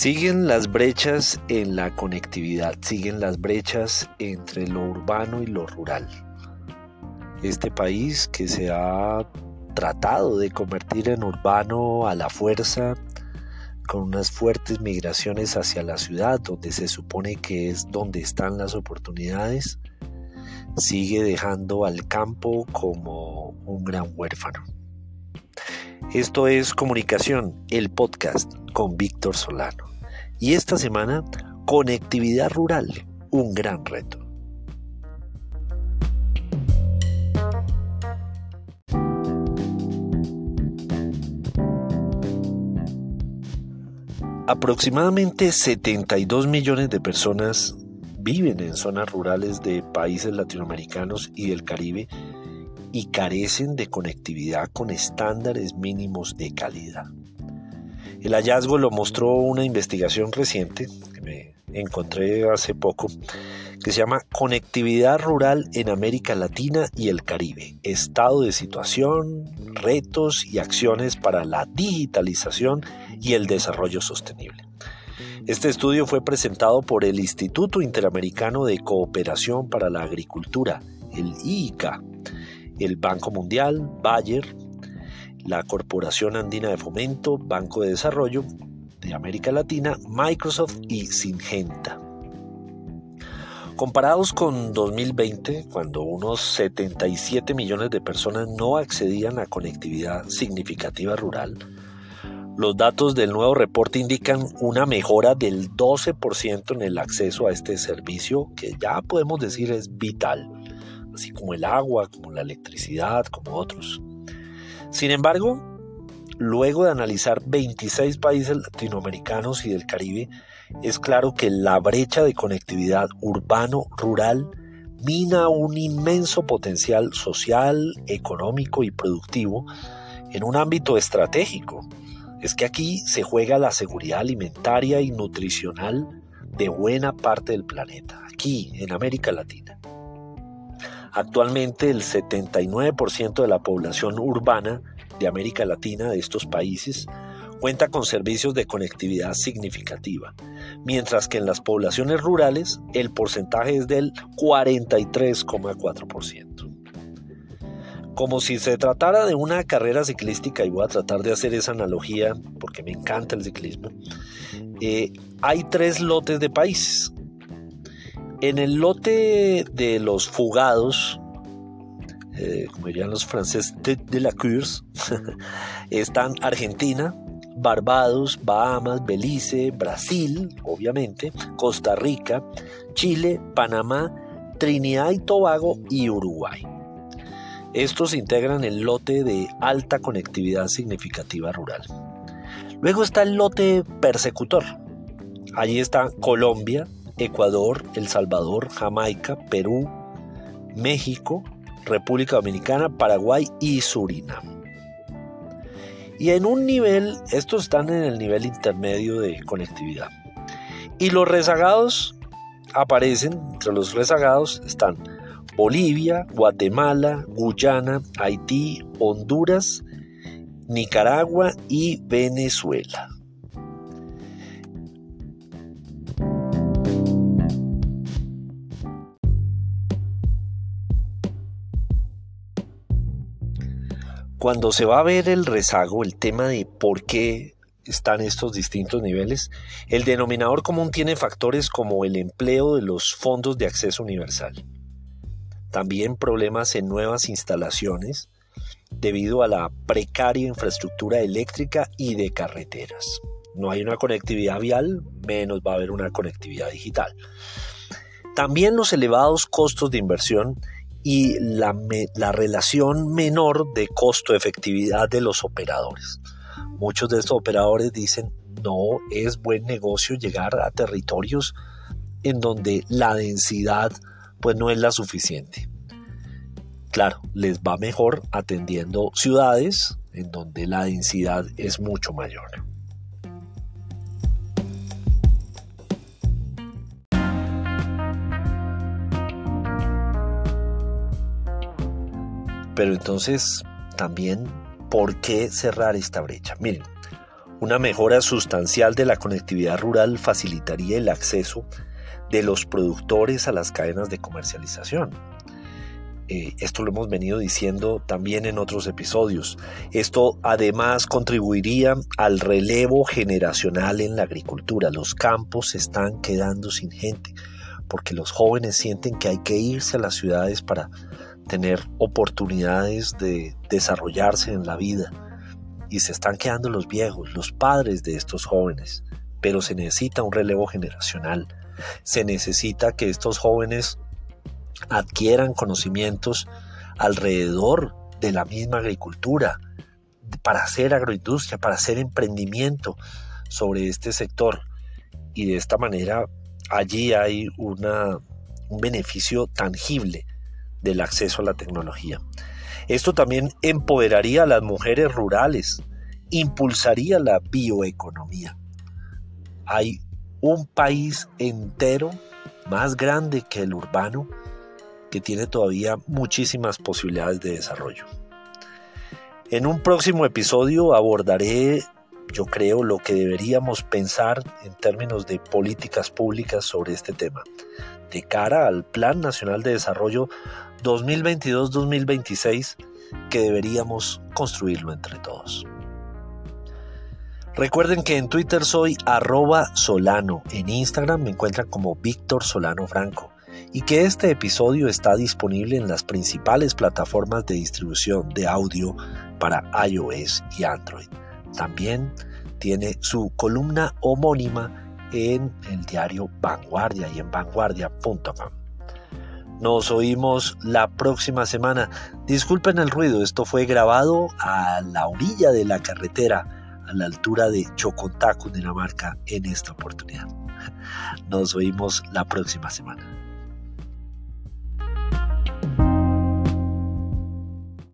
Siguen las brechas en la conectividad, siguen las brechas entre lo urbano y lo rural. Este país que se ha tratado de convertir en urbano a la fuerza, con unas fuertes migraciones hacia la ciudad, donde se supone que es donde están las oportunidades, sigue dejando al campo como un gran huérfano. Esto es Comunicación, el podcast con Víctor Solano. Y esta semana, conectividad rural, un gran reto. Aproximadamente 72 millones de personas viven en zonas rurales de países latinoamericanos y del Caribe y carecen de conectividad con estándares mínimos de calidad. El hallazgo lo mostró una investigación reciente que me encontré hace poco que se llama Conectividad Rural en América Latina y el Caribe, estado de situación, retos y acciones para la digitalización y el desarrollo sostenible. Este estudio fue presentado por el Instituto Interamericano de Cooperación para la Agricultura, el IICA, el Banco Mundial, Bayer, la Corporación Andina de Fomento, Banco de Desarrollo de América Latina, Microsoft y Singenta. Comparados con 2020, cuando unos 77 millones de personas no accedían a conectividad significativa rural, los datos del nuevo reporte indican una mejora del 12% en el acceso a este servicio que ya podemos decir es vital así como el agua, como la electricidad, como otros. Sin embargo, luego de analizar 26 países latinoamericanos y del Caribe, es claro que la brecha de conectividad urbano-rural mina un inmenso potencial social, económico y productivo en un ámbito estratégico. Es que aquí se juega la seguridad alimentaria y nutricional de buena parte del planeta, aquí en América Latina. Actualmente el 79% de la población urbana de América Latina de estos países cuenta con servicios de conectividad significativa, mientras que en las poblaciones rurales el porcentaje es del 43,4%. Como si se tratara de una carrera ciclística, y voy a tratar de hacer esa analogía porque me encanta el ciclismo, eh, hay tres lotes de países en el lote de los fugados, eh, como dirían los franceses, de, la Curse, están Argentina, Barbados, Bahamas, Belice, Brasil, obviamente, Costa Rica, Chile, Panamá, Trinidad y Tobago y Uruguay. Estos integran el lote de alta conectividad significativa rural. Luego está el lote persecutor. Allí está Colombia, Ecuador, El Salvador, Jamaica, Perú, México, República Dominicana, Paraguay y Surinam. Y en un nivel, estos están en el nivel intermedio de conectividad. Y los rezagados aparecen, entre los rezagados están Bolivia, Guatemala, Guyana, Haití, Honduras, Nicaragua y Venezuela. Cuando se va a ver el rezago, el tema de por qué están estos distintos niveles, el denominador común tiene factores como el empleo de los fondos de acceso universal, también problemas en nuevas instalaciones debido a la precaria infraestructura eléctrica y de carreteras. No hay una conectividad vial, menos va a haber una conectividad digital. También los elevados costos de inversión y la, relación menor de costo-efectividad de los operadores. Muchos de estos operadores dicen no es buen negocio llegar a territorios en donde la densidad pues no es la suficiente. Claro, les va mejor atendiendo ciudades en donde la densidad es mucho mayor. Pero entonces, también, ¿por qué cerrar esta brecha? Miren, Una mejora sustancial de la conectividad rural facilitaría el acceso de los productores a las cadenas de comercialización. Eh, esto lo hemos venido diciendo también en otros episodios. Esto además contribuiría al relevo generacional en la agricultura. Los campos se están quedando sin gente porque los jóvenes sienten que hay que irse a las ciudades para tener oportunidades de desarrollarse en la vida. Y se están quedando los viejos, los padres de estos jóvenes. Pero se necesita un relevo generacional. Se necesita que estos jóvenes adquieran conocimientos alrededor de la misma agricultura, para hacer agroindustria, para hacer emprendimiento sobre este sector. Y de esta manera allí hay una, un beneficio tangible del acceso a la tecnología. Esto también empoderaría a las mujeres rurales, impulsaría la bioeconomía. Hay un país entero más grande que el urbano que tiene todavía muchísimas posibilidades de desarrollo. En un próximo episodio abordaré, yo creo, lo que deberíamos pensar en términos de políticas públicas sobre este tema, de cara al Plan Nacional de Desarrollo 2022-2026, que deberíamos construirlo entre todos. Recuerden que en Twitter soy arroba solano, en Instagram me encuentran como Víctor Solano Franco y que este episodio está disponible en las principales plataformas de distribución de audio para iOS y Android. También tiene su columna homónima en el diario Vanguardia y en vanguardia.com. Nos oímos la próxima semana. Disculpen el ruido, esto fue grabado a la orilla de la carretera, a la altura de Chocontaco, Dinamarca, en esta oportunidad. Nos oímos la próxima semana.